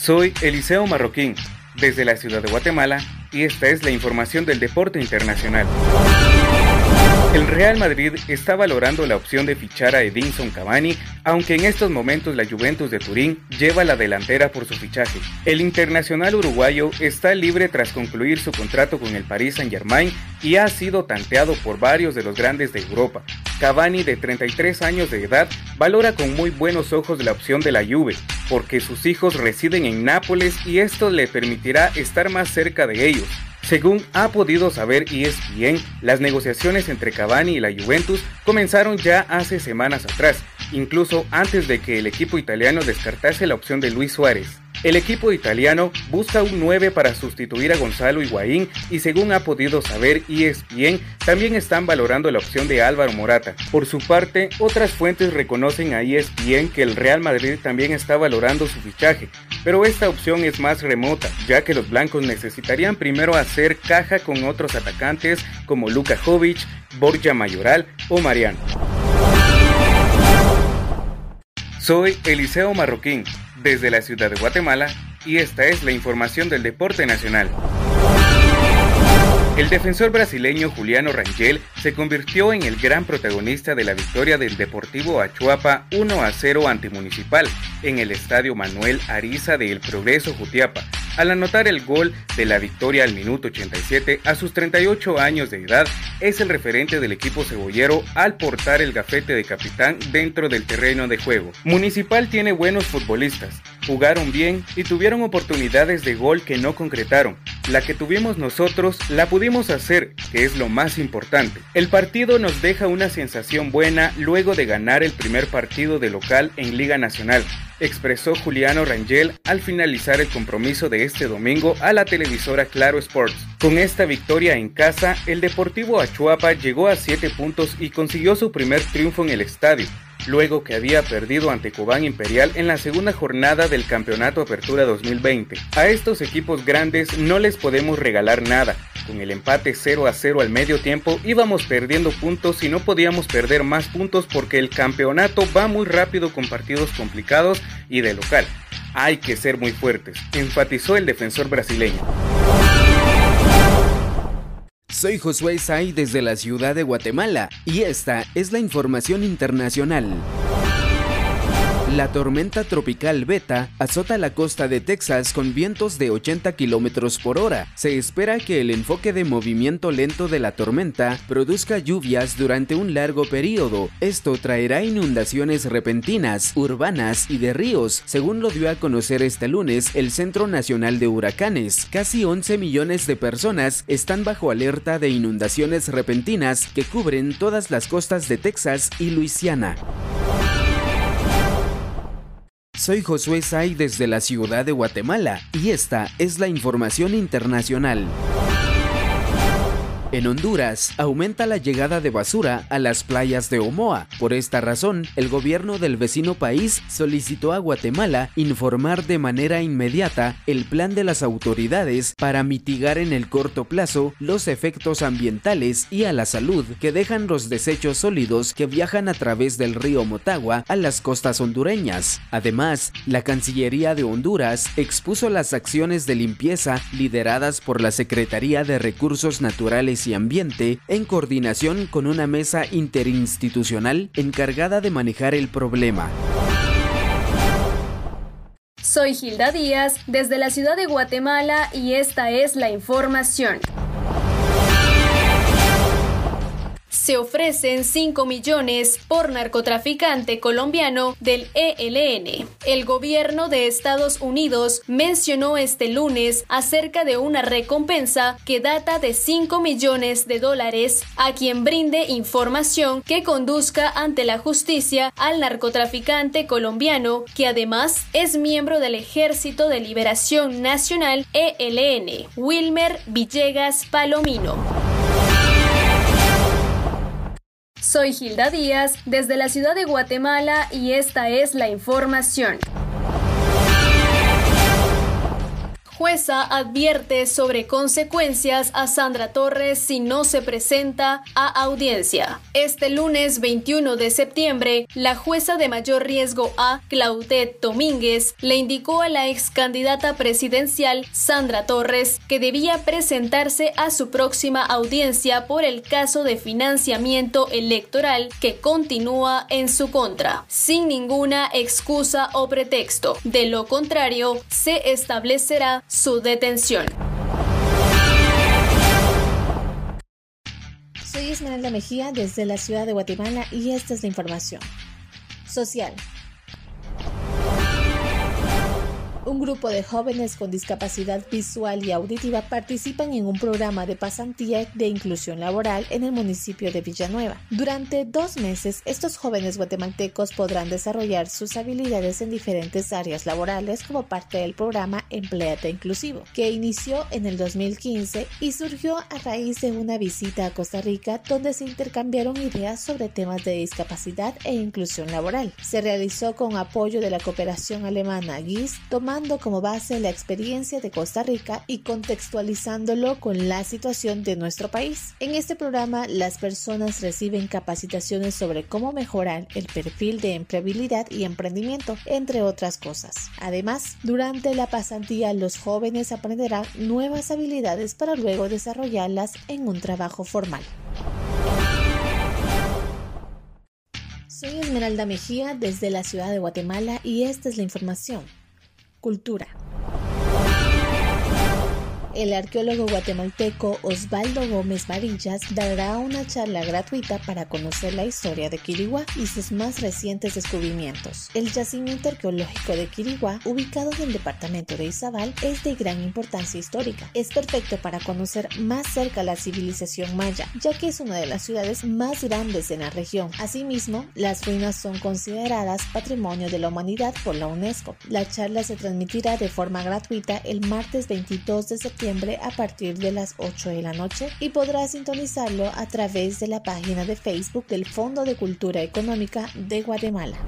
Soy Eliseo Marroquín, desde la ciudad de Guatemala, y esta es la información del deporte internacional. El Real Madrid está valorando la opción de fichar a Edinson Cavani, aunque en estos momentos la Juventus de Turín lleva la delantera por su fichaje. El internacional uruguayo está libre tras concluir su contrato con el Paris Saint-Germain y ha sido tanteado por varios de los grandes de Europa. Cavani, de 33 años de edad, valora con muy buenos ojos la opción de la Juve, porque sus hijos residen en Nápoles y esto le permitirá estar más cerca de ellos. Según ha podido saber ESPN, las negociaciones entre Cavani y la Juventus comenzaron ya hace semanas atrás, incluso antes de que el equipo italiano descartase la opción de Luis Suárez. El equipo italiano busca un 9 para sustituir a Gonzalo Higuaín y según ha podido saber ESPN, también están valorando la opción de Álvaro Morata. Por su parte, otras fuentes reconocen a ESPN que el Real Madrid también está valorando su fichaje, pero esta opción es más remota, ya que los blancos necesitarían primero hacer caja con otros atacantes como Luka Jovic, Borja Mayoral o Mariano. Soy Eliseo Marroquín desde la ciudad de Guatemala y esta es la información del deporte nacional. El defensor brasileño Juliano Rangel se convirtió en el gran protagonista de la victoria del Deportivo Achuapa 1 a 0 ante Municipal en el estadio Manuel Ariza de El Progreso Jutiapa, al anotar el gol de la victoria al minuto 87 a sus 38 años de edad, es el referente del equipo cebollero al portar el gafete de capitán dentro del terreno de juego. Municipal tiene buenos futbolistas, jugaron bien y tuvieron oportunidades de gol que no concretaron. La que tuvimos nosotros la pudimos hacer, que es lo más importante. El partido nos deja una sensación buena luego de ganar el primer partido de local en Liga Nacional expresó Juliano Rangel al finalizar el compromiso de este domingo a la televisora Claro Sports. Con esta victoria en casa, el Deportivo Achuapa llegó a 7 puntos y consiguió su primer triunfo en el estadio, luego que había perdido ante Cobán Imperial en la segunda jornada del Campeonato Apertura 2020. A estos equipos grandes no les podemos regalar nada. Con el empate 0 a 0 al medio tiempo íbamos perdiendo puntos y no podíamos perder más puntos porque el campeonato va muy rápido con partidos complicados y de local. Hay que ser muy fuertes, enfatizó el defensor brasileño. Soy Josué Say desde la ciudad de Guatemala y esta es la información internacional. La tormenta tropical Beta azota la costa de Texas con vientos de 80 km por hora. Se espera que el enfoque de movimiento lento de la tormenta produzca lluvias durante un largo periodo. Esto traerá inundaciones repentinas, urbanas y de ríos, según lo dio a conocer este lunes el Centro Nacional de Huracanes. Casi 11 millones de personas están bajo alerta de inundaciones repentinas que cubren todas las costas de Texas y Luisiana. Soy Josué Say desde la ciudad de Guatemala y esta es la información internacional. En Honduras, aumenta la llegada de basura a las playas de Omoa. Por esta razón, el gobierno del vecino país solicitó a Guatemala informar de manera inmediata el plan de las autoridades para mitigar en el corto plazo los efectos ambientales y a la salud que dejan los desechos sólidos que viajan a través del río Motagua a las costas hondureñas. Además, la Cancillería de Honduras expuso las acciones de limpieza lideradas por la Secretaría de Recursos Naturales y Ambiente en coordinación con una mesa interinstitucional encargada de manejar el problema. Soy Gilda Díaz desde la ciudad de Guatemala y esta es la información. Se ofrecen 5 millones por narcotraficante colombiano del ELN. El gobierno de Estados Unidos mencionó este lunes acerca de una recompensa que data de 5 millones de dólares a quien brinde información que conduzca ante la justicia al narcotraficante colombiano que además es miembro del Ejército de Liberación Nacional ELN, Wilmer Villegas Palomino. Soy Gilda Díaz desde la ciudad de Guatemala y esta es la información Jueza advierte sobre consecuencias a Sandra Torres si no se presenta a audiencia. Este lunes 21 de septiembre, la jueza de mayor riesgo A, Claudette Domínguez, le indicó a la ex candidata presidencial Sandra Torres que debía presentarse a su próxima audiencia por el caso de financiamiento electoral que continúa en su contra, sin ninguna excusa o pretexto. De lo contrario, se establecerá su detención. Soy Esmeralda Mejía desde la ciudad de Guatemala y esta es la información. Social. Un grupo de jóvenes con discapacidad visual y auditiva participan en un programa de pasantía de inclusión laboral en el municipio de Villanueva. Durante dos meses, estos jóvenes guatemaltecos podrán desarrollar sus habilidades en diferentes áreas laborales como parte del programa Empleate Inclusivo, que inició en el 2015 y surgió a raíz de una visita a Costa Rica donde se intercambiaron ideas sobre temas de discapacidad e inclusión laboral. Se realizó con apoyo de la cooperación alemana GIS, tomando como base la experiencia de Costa Rica y contextualizándolo con la situación de nuestro país. En este programa, las personas reciben capacitaciones sobre cómo mejorar el perfil de empleabilidad y emprendimiento, entre otras cosas. Además, durante la pasantía, los jóvenes aprenderán nuevas habilidades para luego desarrollarlas en un trabajo formal. Soy Esmeralda Mejía desde la ciudad de Guatemala y esta es la información. Cultura. El arqueólogo guatemalteco Osvaldo Gómez Varillas dará una charla gratuita para conocer la historia de Quiriguá y sus más recientes descubrimientos. El yacimiento arqueológico de Quiriguá, ubicado en el departamento de Izabal, es de gran importancia histórica. Es perfecto para conocer más cerca la civilización maya, ya que es una de las ciudades más grandes en la región. Asimismo, las ruinas son consideradas Patrimonio de la Humanidad por la UNESCO. La charla se transmitirá de forma gratuita el martes 22 de septiembre a partir de las 8 de la noche y podrá sintonizarlo a través de la página de Facebook del Fondo de Cultura Económica de Guatemala.